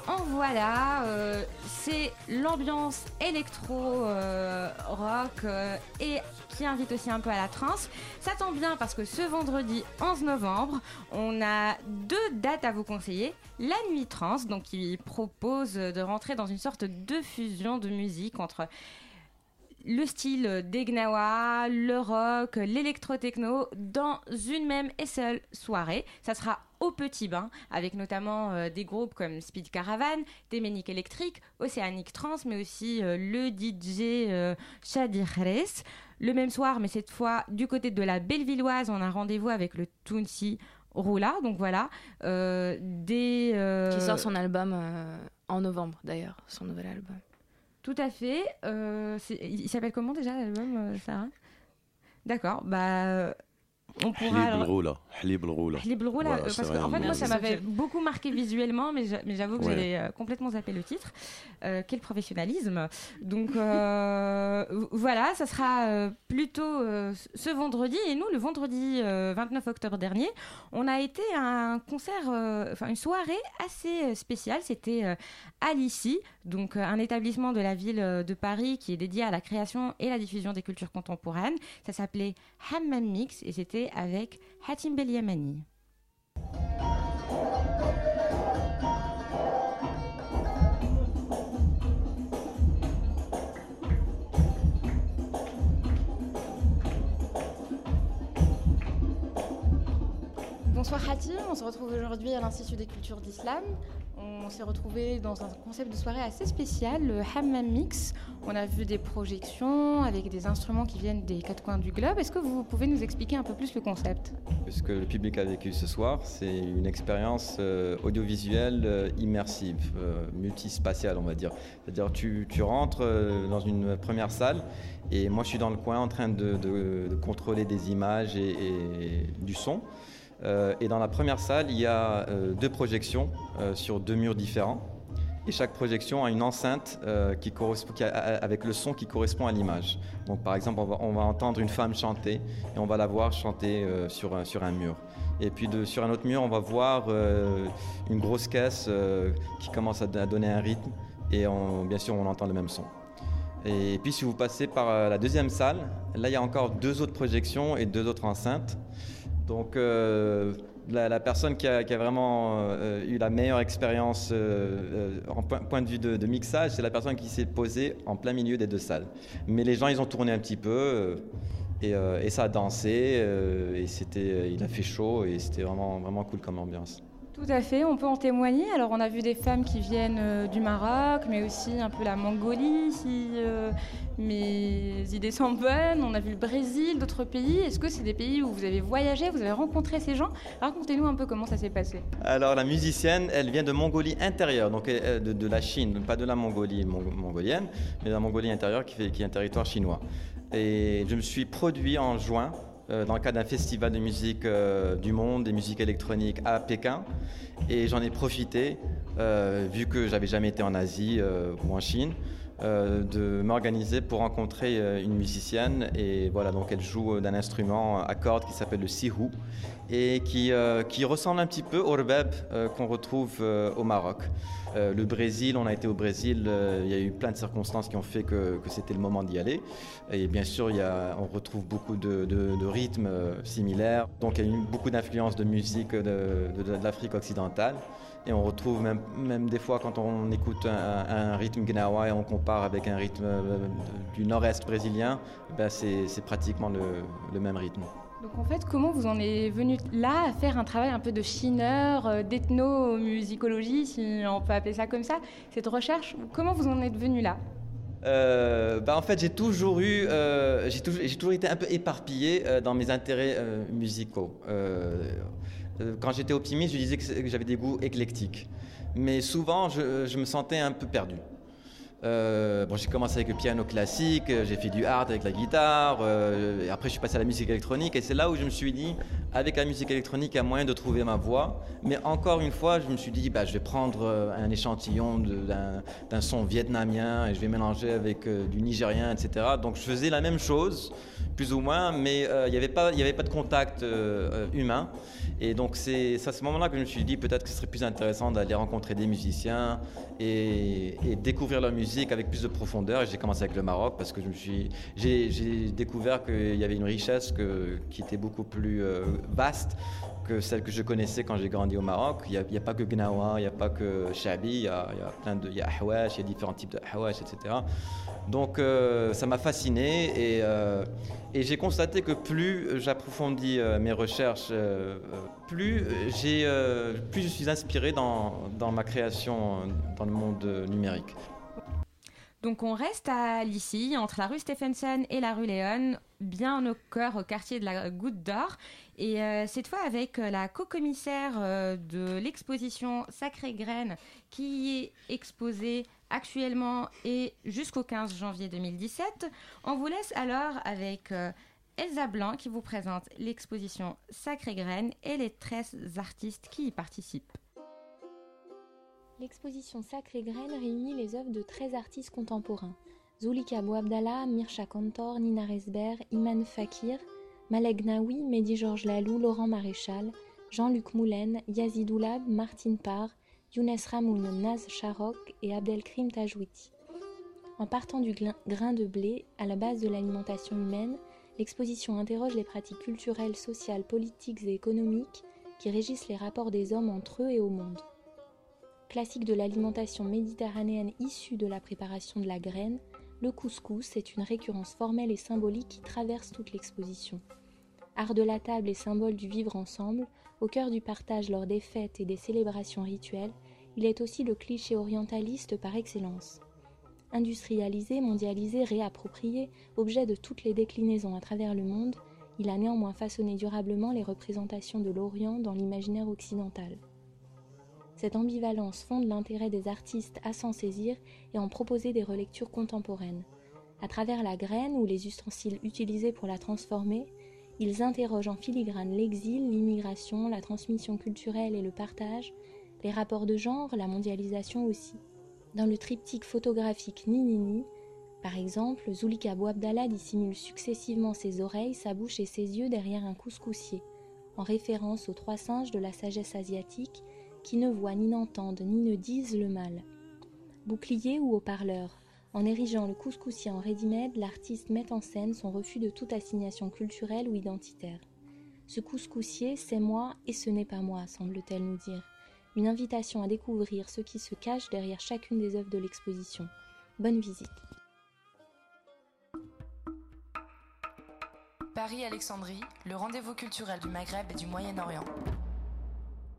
En voilà. euh, c'est l'ambiance électro euh, rock euh, et qui invite aussi un peu à la trance. Ça tombe bien parce que ce vendredi 11 novembre, on a deux dates à vous conseiller. La nuit trance, donc qui propose de rentrer dans une sorte de fusion de musique entre le style des Gnawa, le rock, l'électro-techno dans une même et seule soirée. Ça sera au Petit Bain, avec notamment euh, des groupes comme Speed Caravan, Téménique Électrique, Océanique Trans, mais aussi euh, le DJ euh, Shadi Jerez. Le même soir, mais cette fois du côté de la Bellevilloise, on a rendez-vous avec le Tounsi Roula. Donc voilà, euh, Qui sort son album en novembre d'ailleurs, son nouvel album. Tout à fait. Euh, il s'appelle comment déjà l'album, euh, Sarah? D'accord. Bah, on pourra. Hlib. Roula. Hlib Roula. Hlib euh, parce qu'en en fait, moi, ça m'avait beaucoup marqué visuellement, mais j'avoue que j'avais euh, complètement zappé le titre. Euh, quel professionnalisme Donc voilà, ça sera plutôt ce vendredi. Et nous, le vendredi 29 octobre dernier, on a été à un concert, enfin une soirée assez spéciale. C'était à l'ICI, donc un établissement de la ville de Paris qui est dédié à la création et la diffusion des cultures contemporaines. Ça s'appelait Hammam Mix et c'était avec Hatim Beliamani. Bonsoir Hatim, on se retrouve aujourd'hui à l'Institut des cultures d'Islam. On s'est retrouvé dans un concept de soirée assez spécial, le Hammam Mix. On a vu des projections avec des instruments qui viennent des quatre coins du globe. Est-ce que vous pouvez nous expliquer un peu plus le concept? Ce que le public a vécu ce soir, c'est une expérience euh, audiovisuelle euh, immersive, euh, multispatiale, on va dire. C'est-à-dire tu, tu rentres dans une première salle et moi je suis dans le coin en train de, contrôler des images et du son. Euh, et dans la première salle, il y a euh, deux projections euh, sur deux murs différents. Et chaque projection a une enceinte qui correspond, avec le son qui correspond à l'image. Donc par exemple, on va, entendre une femme chanter et on va la voir chanter sur, sur un mur. Et puis sur un autre mur, on va voir une grosse caisse qui commence à, donner un rythme et bien sûr on entend le même son. Et puis si vous passez par la deuxième salle, là il y a encore deux autres projections et deux autres enceintes. Donc euh, la, personne qui a, vraiment euh, eu la meilleure expérience euh, en point, de vue de, mixage, c'est la personne qui s'est posée en plein milieu des deux salles. Mais les gens ils ont tourné un petit peu et, ça a dansé et c'était, il a fait chaud et c'était vraiment cool comme ambiance. Tout à fait, on peut en témoigner. Alors on a vu des femmes qui viennent euh, du Maroc, mais aussi un peu la Mongolie, si euh, mes idées sont bonnes. On a vu le Brésil, d'autres pays. Est-ce que c'est des pays où vous avez voyagé, vous avez rencontré ces gens? Racontez-nous un peu comment ça s'est passé. Alors la musicienne, elle vient de Mongolie intérieure, donc de, la Chine, pas de la Mongolie mon- mongolienne, mais de la Mongolie intérieure qui, fait- qui est un territoire chinois. Et je me suis produit en juin euh, dans le cadre d'un festival de musique euh, du monde, des musiques électroniques à Pékin, et j'en ai profité, euh, vu que j'avais jamais été en Asie ou en Chine. de m'organiser pour rencontrer une musicienne et voilà donc elle joue d'un instrument à cordes qui s'appelle le sihu et qui, qui ressemble un petit peu au rebeb qu'on retrouve au Maroc. Euh, le Brésil, on a été au Brésil, euh, il y a eu plein de circonstances qui ont fait que, c'était le moment d'y aller. Et bien sûr, on retrouve beaucoup de, rythmes euh, similaires. Donc il y a eu beaucoup d'influences de musique de, l'Afrique occidentale. Et on retrouve même, des fois quand on écoute un, rythme gnawa et on compare avec un rythme du nord-est brésilien, ben c'est pratiquement le même rythme. Donc en fait, comment vous en êtes venu là à faire un travail un peu de chineur, euh, d'ethnomusicologie, si on peut appeler ça comme ça, cette recherche? Comment vous en êtes venu là? Euh, bah, en fait, j'ai toujours eu, euh, j'ai toujours, été un peu éparpillé dans mes intérêts musicaux. Quand j'étais optimiste, je disais que j'avais des goûts éclectiques, mais souvent, je, je me sentais un peu perdu. Euh, bon, j'ai commencé avec le piano classique, euh, j'ai fait du art avec la guitare, euh, et après je suis passé à la musique électronique, et c'est là où je me suis dit, avec la musique électronique, il y a moyen de trouver ma voix. Mais encore une fois, je me suis dit, bah, je vais prendre un échantillon d'un son vietnamien et je vais mélanger avec du nigérien, etc. Donc je faisais la même chose, plus ou moins, mais il n'y avait, pas- de contact humain. Et donc c'est à ce moment-là que je me suis dit, peut-être que ce serait plus intéressant d'aller rencontrer des musiciens et, découvrir leur musique avec plus de profondeur. J'ai commencé avec le Maroc parce que je me suis, j'ai découvert qu'il y avait une richesse que- qui était beaucoup plus euh, vaste que celle que je connaissais quand j'ai grandi au Maroc. Il n'y a, pas que Gnawa, il n'y a pas que Shabi, il y a, plein de, il y Ahwash, il y a différents types de Ahwash, etc. Donc euh, ça m'a fasciné et, euh, et j'ai constaté que plus j'approfondis euh, mes recherches, plus, je suis inspiré dans, ma création dans le monde numérique. Donc on reste à Lissy, entre la rue Stephenson et la rue Léon, bien au cœur, au quartier de la Goutte d'Or. Et cette fois avec la co-commissaire de l'exposition Sacrée Graine qui est exposée actuellement et jusqu'au 15 janvier 2017. On vous laisse alors avec euh, Elsa Blanc qui vous présente l'exposition Sacrée Graine et les 13 artistes qui y participent. L'exposition Sacrée Graine réunit les œuvres de 13 artistes contemporains. Zulika Bouabdallah, Mirsha Kantor, Nina Resber, Iman Fakir, Malek Naoui, Mehdi Georges Lalou, Laurent Maréchal, Jean-Luc Moulen, Yazid Oulab, Martine Parr, Younes Ramoun, Naz Sharok et Abdelkrim Tajouiti. En partant du grain de blé, à la base de l'alimentation humaine, l'exposition interroge les pratiques culturelles, sociales, politiques et économiques qui régissent les rapports des hommes entre eux et au monde. Classique de l'alimentation méditerranéenne issue de la préparation de la graine, le couscous est une récurrence formelle et symbolique qui traverse toute l'exposition. Art de la table et symbole du vivre ensemble, au cœur du partage lors des fêtes et des célébrations rituelles, il est aussi le cliché orientaliste par excellence. Industrialisé, mondialisé, réapproprié, objet de toutes les déclinaisons à travers le monde, il a néanmoins façonné durablement les représentations de l'Orient dans l'imaginaire occidental. Cette ambivalence fonde l'intérêt des artistes à s'en saisir et en proposer des relectures contemporaines. À travers la graine ou les ustensiles utilisés pour la transformer, ils interrogent en filigrane l'exil, l'immigration, la transmission culturelle et le partage, les rapports de genre, la mondialisation aussi. Dans le triptyque photographique Ni Ni Ni, par exemple, Zulika Bouabdallah dissimule successivement ses oreilles, sa bouche et ses yeux derrière un couscoussier, en référence aux trois singes de la sagesse asiatique qui ne voient ni n'entendent ni ne disent le mal. Bouclier ou haut-parleur, en érigeant le couscoussier en ready-made, l'artiste met en scène son refus de toute assignation culturelle ou identitaire. Ce couscoussier, c'est moi et ce n'est pas moi, semble-t-elle nous dire. Une invitation à découvrir ce qui se cache derrière chacune des œuvres de l'exposition. Bonne visite. Paris-Alexandrie, le rendez-vous culturel du Maghreb et du Moyen-Orient.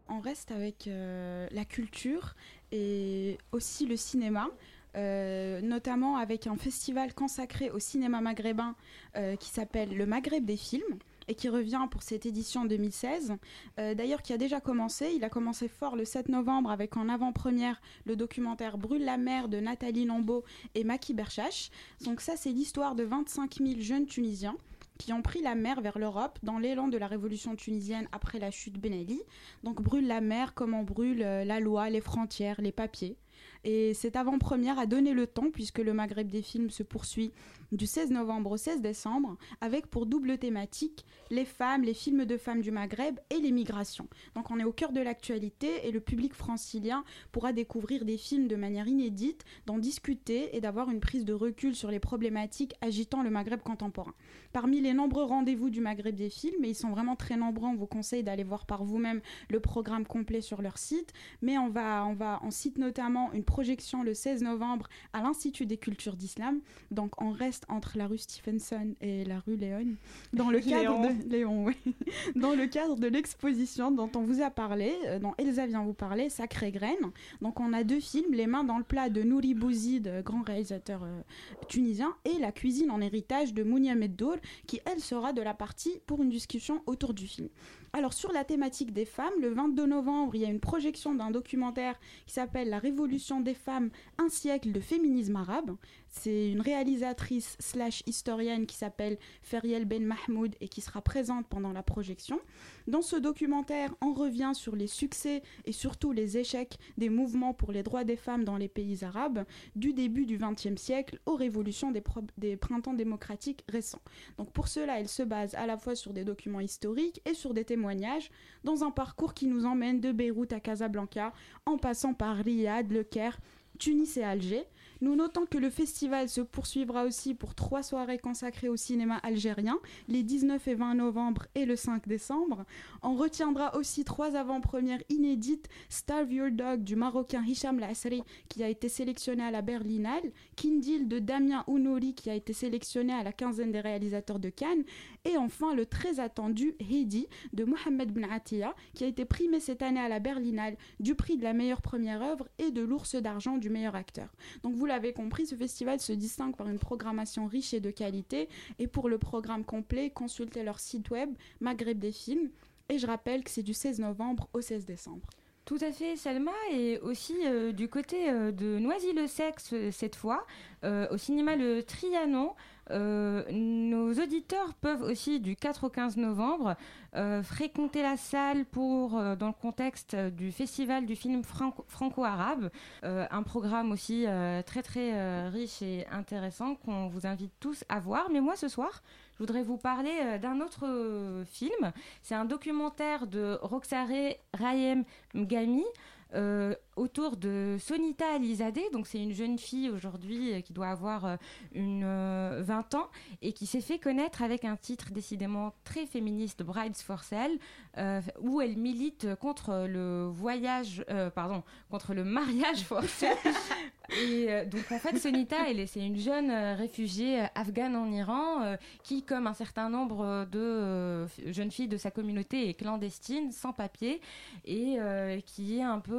On reste avec euh, la culture et aussi le cinéma. Euh, notamment avec un festival consacré au cinéma maghrébin euh, qui s'appelle le Maghreb des films et qui revient pour cette édition 2016. Euh, D'ailleurs, qui a déjà commencé. Il a commencé fort le 7 novembre avec en avant-première le documentaire Brûle la mer de Nathalie Lambeau et Maki Berchache. Donc ça, c'est l'histoire de 25 000 jeunes Tunisiens qui ont pris la mer vers l'Europe dans l'élan de la révolution tunisienne après la chute Ben Ali. Donc brûle la mer comme on brûle euh, la loi, les frontières, les papiers. Et cette avant-première a donné le temps, puisque le Maghreb des films se poursuit du 16 novembre au 16 décembre, avec pour double thématique les femmes, les films de femmes du Maghreb et les migrations. Donc on est au cœur de l'actualité et le public francilien pourra découvrir des films de manière inédite, d'en discuter et d'avoir une prise de recul sur les problématiques agitant le Maghreb contemporain. Parmi les nombreux rendez-vous du Maghreb des films, et ils sont vraiment très nombreux, on vous conseille d'aller voir par vous-même le programme complet sur leur site, mais on va, on va, on cite notamment une projection le 16 novembre à l'Institut des cultures d'islam. Donc on reste entre la rue Stephenson et la rue Léon dans le <laughs> cadre Léon. de Léon, oui. <laughs> dans le cadre de l'exposition dont on vous a parlé, euh, dont Elsa vient vous parler, Sacré Graine. Donc on a deux films, Les mains dans le plat de Nouri Bouzid, grand réalisateur euh, tunisien, et La cuisine en héritage de Mounia Meddour, qui elle sera de la partie pour une discussion autour du film. Alors sur la thématique des femmes, le 22 novembre, il y a une projection d'un documentaire qui s'appelle La Révolution des femmes, un siècle de féminisme arabe. C'est une réalisatrice slash historienne qui s'appelle Feriel Ben Mahmoud et qui sera présente pendant la projection. Dans ce documentaire, on revient sur les succès et surtout les échecs des mouvements pour les droits des femmes dans les pays arabes du début du XXe siècle aux révolutions des, printemps démocratiques récents. Donc pour cela, elle se base à la fois sur des documents historiques et sur des témoignages dans un parcours qui nous emmène de Beyrouth à Casablanca en passant par Riyad, Le Caire, Tunis et Alger. Nous notons que le festival se poursuivra aussi pour trois soirées consacrées au cinéma algérien, les 19 et 20 novembre et le 5 décembre. On retiendra aussi trois avant-premières inédites, Starve Your Dog du Marocain Hicham Lasri qui a été sélectionné à la Berlinale, Kindil de Damien Ounouri qui a été sélectionné à la quinzaine des réalisateurs de Cannes, et enfin le très attendu Heidi de Mohamed Ben Attia qui a été primé cette année à la Berlinale du prix de la meilleure première œuvre et de l'ours d'argent du meilleur acteur. Donc vous l'avez compris, ce festival se distingue par une programmation riche et de qualité. Et pour le programme complet, consultez leur site web Maghreb des films. Et je rappelle que c'est du 16 novembre au 16 décembre. Tout à fait, Salma, et aussi euh, du côté euh, de Noisy-le-Sec ce- cette fois, euh, au cinéma Le Trianon. Euh, nos auditeurs peuvent aussi du 4 au 15 novembre euh, fréquenter la salle pour, euh, dans le contexte du festival du film franco- franco-arabe, un programme aussi très très riche et intéressant qu'on vous invite tous à voir. Mais moi ce soir, je voudrais vous parler d'un autre film. C'est un documentaire de Roxare Rayem Mgami autour de Sonita Alizadeh. Donc c'est une jeune fille aujourd'hui euh, qui doit avoir euh, une euh, 20 ans et qui s'est fait connaître avec un titre décidément très féministe, Brides for Sale, euh, où elle milite contre le voyage, euh, pardon, contre le mariage forcé. <laughs> Et euh, donc en fait, Sonita, elle c'est une jeune euh, réfugiée euh, afghane en Iran euh, qui, comme un certain nombre de euh, jeunes filles de sa communauté, est clandestine, sans papier, et euh, qui est un peu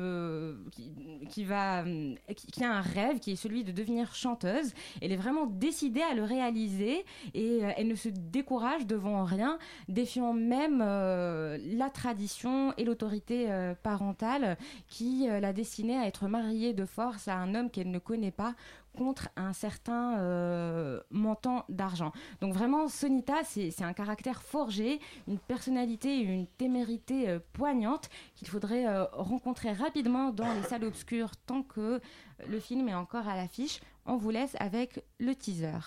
euh, euh, qui, a un rêve, qui est celui de devenir chanteuse. Elle est vraiment décidée à le réaliser et euh, elle ne se décourage devant rien, défiant même la tradition et l'autorité parentale qui l'a destinée à être mariée de force à un homme qu'elle ne connaît pas contre un certain euh, montant d'argent. Donc vraiment, Sonita, c'est un caractère forgé, une personnalité, une témérité euh, poignante qu'il faudrait euh, rencontrer rapidement dans les salles obscures tant que euh, le film est encore à l'affiche. On vous laisse avec le teaser.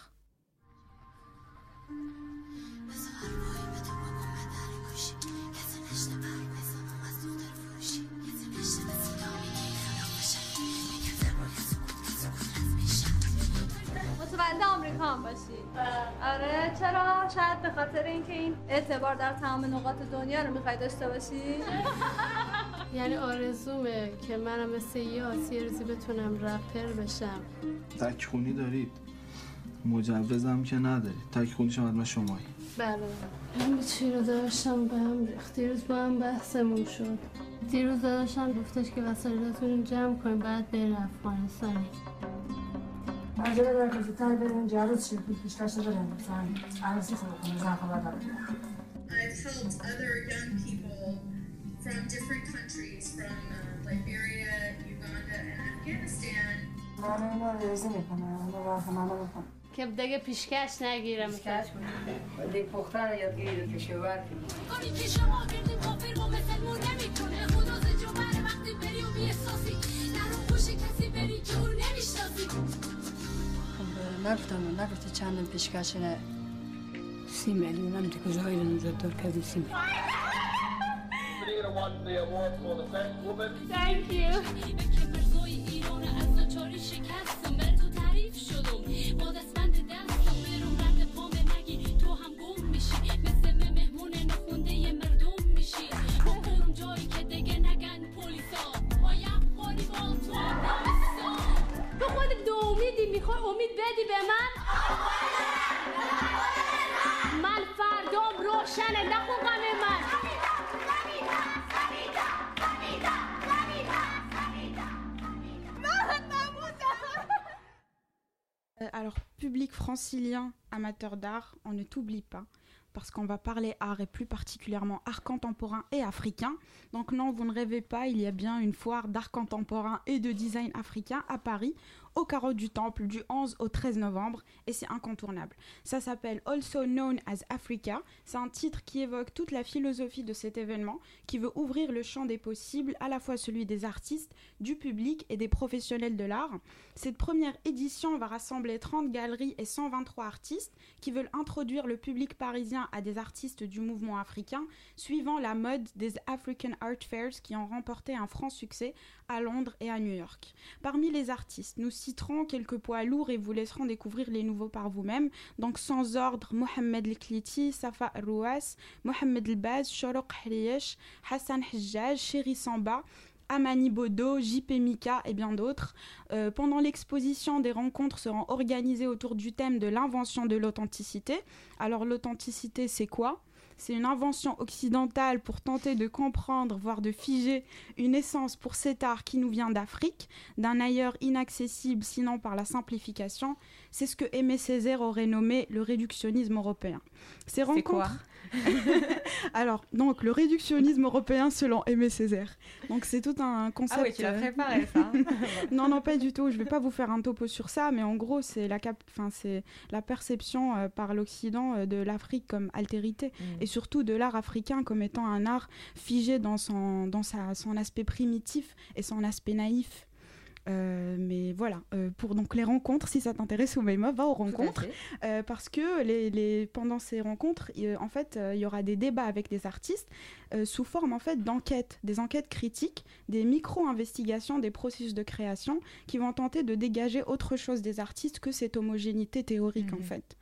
متولد آمریکا هم باشی آره چرا؟ شاید به خاطر اینکه این اعتبار در تمام نقاط دنیا رو می‌خوای داشته باشی؟ <laughs> یعنی آرزومه که منم مثل یه روزی بتونم رپر بشم. تک خونی دارید. مجوزم که ندارید. تک خونیش هم حتما شمایی. بله. من به چی رو داشتم؟ به هم ریخت. دیروز با هم بحثمون شد. دیروز داداشم گفتش که وسایلتون رو جمع کنیم بعد برین افغانستان. داره که زودتر بریم جروز شد بیشتر شده بریم مثلا عروسی خود کنه زن خبر داره. I've helped other young people from different countries, from uh, Liberia, Uganda, and Afghanistan. من اینو ریزی می‌کنم. اینو راهنمایی می‌کنم. که دیگه پیشکش نگیرم. پیشکش دیگه پختن رو کشور کنیم کاری که شما کردیم کافر با مثلمون نمی‌کنه خدا ز جوبر وقتی بری و میاحساسی در اون گوش کسی بری که اون نمی‌شناسی. خب نگفتم نگفتی چندم پیشکش نه سی میلیون هم دیگه کجایی رو نجات دار کردی سی میلیون Thank you. میخوای امید بدی به من من فردام روشنه نخون غم من Euh, Alors, public francilien, amateur d'art, on ne t'oublie pas. Parce qu'on va parler art et plus particulièrement art contemporain et africain. Donc non, vous ne rêvez pas, il y a bien une foire d'art contemporain et de design africain à Paris, au carreau du Temple, du 11 au 13 novembre, et c'est incontournable. Ça s'appelle Also Known as Africa. C'est un titre qui évoque toute la philosophie de cet événement, qui veut ouvrir le champ des possibles, à la fois celui des artistes, du public et des professionnels de l'art. Cette première édition va rassembler 30 galeries et 123 artistes qui veulent introduire le public parisien à des artistes du mouvement africain, suivant la mode des African Art Fairs qui ont remporté un franc succès à Londres et à New York. Parmi les artistes, nous citerons quelques poids lourds et vous laisserons découvrir les nouveaux par vous-même. Donc sans ordre, Mohamed Likliti, Safa Rouas, Mohamed Elbaz, Shoroq Hriesh, Hassan Hajjaj, Chéri Samba, Amani Bodo, JP Mika et bien d'autres. Euh, pendant l'exposition, des rencontres seront organisées autour du thème de l'invention de l'authenticité. Alors l'authenticité, c'est quoi? C'est une invention occidentale pour tenter de comprendre, voire de figer une essence pour cet art qui nous vient d'Afrique, d'un ailleurs inaccessible sinon par la simplification. C'est ce que Aimé Césaire aurait nommé le réductionnisme européen. Ces rencontres. <laughs> Alors, donc, le réductionnisme européen selon Aimé Césaire. Donc, c'est tout un concept. Ah oui, tu l'as euh, préparé ça. <laughs> non, non, pas du tout. Je vais pas vous faire un topo sur ça, mais en gros, c'est la, cap... enfin, c'est la perception euh, par l'Occident euh, de l'Afrique comme altérité Mm. et surtout de l'art africain comme étant un art figé dans son, dans sa, son aspect primitif et son aspect naïf. Euh, mais voilà, euh, pour donc les rencontres, si ça t'intéresse, Oumaima, va aux rencontres. Euh, parce que les, les- pendant ces rencontres, en fait, il y aura des débats avec des artistes euh, sous forme en fait d'enquêtes, des enquêtes critiques, des micro-investigations des processus de création qui vont tenter de dégager autre chose des artistes que cette homogénéité théorique en fait.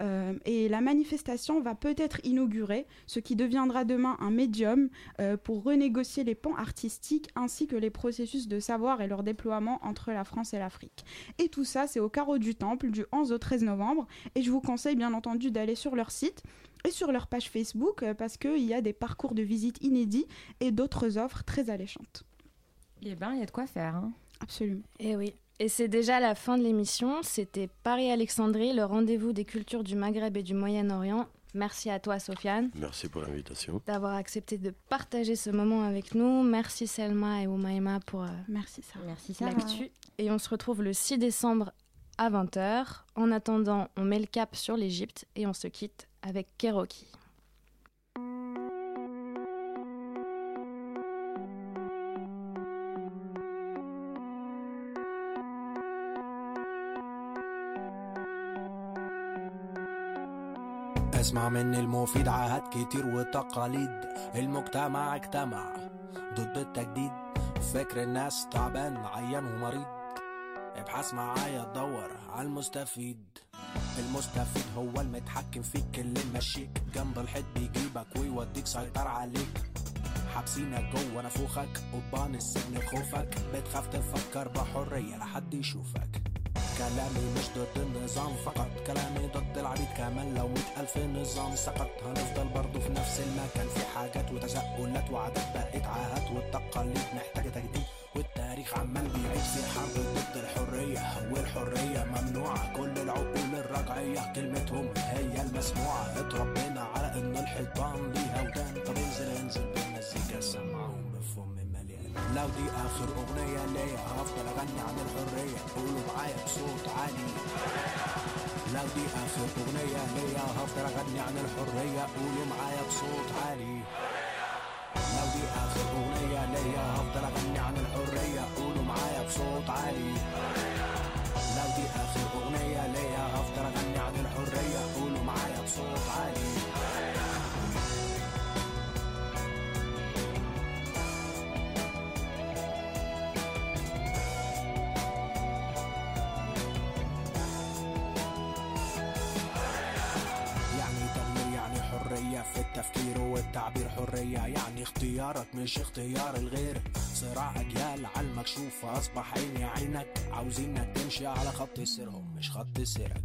Euh, et la manifestation va peut-être inaugurer ce qui deviendra demain un médium euh, pour renégocier les pans artistiques ainsi que les processus de savoir et leur déploiement entre la France et l'Afrique. Et tout ça, c'est au carreau du Temple du 11 au 13 novembre. Et je vous conseille bien entendu d'aller sur leur site et sur leur page Facebook euh, parce qu'il y a des parcours de visite inédits et d'autres offres très alléchantes. Eh ben, il y a de quoi faire. Hein. Absolument. Et oui. Et c'est déjà la fin de l'émission. C'était Paris-Alexandrie, le rendez-vous des cultures du Maghreb et du Moyen-Orient. Merci à toi, Sofiane, Merci pour l'invitation. d'avoir accepté de partager ce moment avec nous. Merci Selma et Oumaima pour euh, Merci Sarah. Merci Sarah. l'actu. Et on se retrouve le 6 décembre à 20h. En attendant, on met le cap sur l'Égypte et on se quitte avec Keroki. أسمع مني المفيد عهد كتير وتقاليد. المجتمع اجتمع ضد التجديد. فكر الناس تعبان عيان ومريض. ابحث معايا تدور على المستفيد. المستفيد هو المتحكم فيك اللي ماشيك جنب الحيط بيجيبك ويوديك سيطر عليك. حابسينك جوه نافوخك قضبان السجن خوفك بتخاف تفكر بحرية لحد يشوفك. كلامي مش ضد النظام فقط. كلامي ضد العبيد كمان لو مئة ألف نظام سقط. هنفضل برضو في نفس المكان. في حاجات وتساؤلات وعادات بقت عاهات والتقاليد محتاجة تجديد والتاريخ عمال بيعيد في حرب ضد الحرية. والحرية ممنوعة كل العقول الرجعية كلمتهم هي المسموعة. اتربينا على إن الحيطان ليها ودان. طب انزل انزل بالمزيكا سمعهم بفم مليان لو دي آخر أغنية ليا هفضل أغني عن الحرية. قولوا معايا بصوت عالي. لو دي آخر أغنية ليا هفضل أغني عن الحرية. قولوا معايا بصوت عالي. لو دي آخر أغنية ليا بصوت عالي. لو دي آخر أغنية ليا هفضل أغني عن الحرية. قولوا معايا بصوت عالي. يعني تغيير يعني حرية في التفكير والتعبير حرية. يعني اختيارك مش اختيار الغير. صراع أجيال على المكشوف أصبح عيني عينك. عاوزينك تمشي على خط سيرهم مش خط سيرك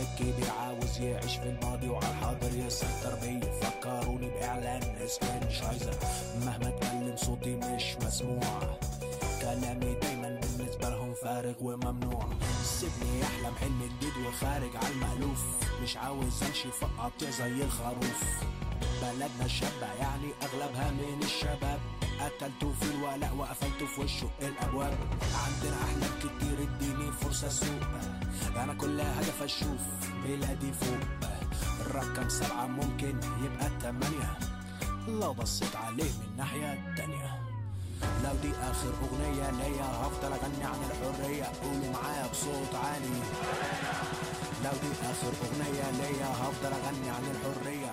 الكبير عاوز يعيش في الماضي وعلى الحاضر يسيطر بيا فكروني بإعلان اسكان شايزر مهما اتكلم صوتي مش مسموع. كلامي دايما فارغ وممنوع. سيبني أحلم حلم جديد وخارج على المألوف. مش عاوز أمشي في قطيع زي الخروف. بلدنا شابة يعني أغلبها من الشباب. قتلته في الولاء وقفلته في وشه الأبواب. عندنا أحلام كتير اديني فرصة أسوق. أنا كل هدف أشوف بلادي فوق. الرقم سبعة ممكن يبقى تمانية. لو بصيت عليه من الناحية التانية. لو دي آخر أغنية ليا هفضل أغني عن الحرية. قولوا معايا بصوت عالي. لو دي آخر أغنية ليا هفضل أغني عن الحرية.